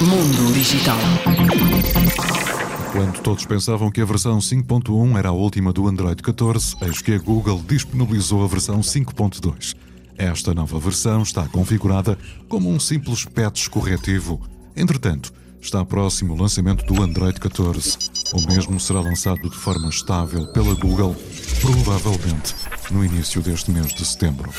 Mundo Digital. Quando todos pensavam que a versão 5.1 era a última do Android 14, eis que a Google disponibilizou a versão 5.2. Esta nova versão está configurada como um simples patch corretivo. Entretanto, está próximo o lançamento do Android 14. O mesmo será lançado de forma estável pela Google, provavelmente no início deste mês de setembro.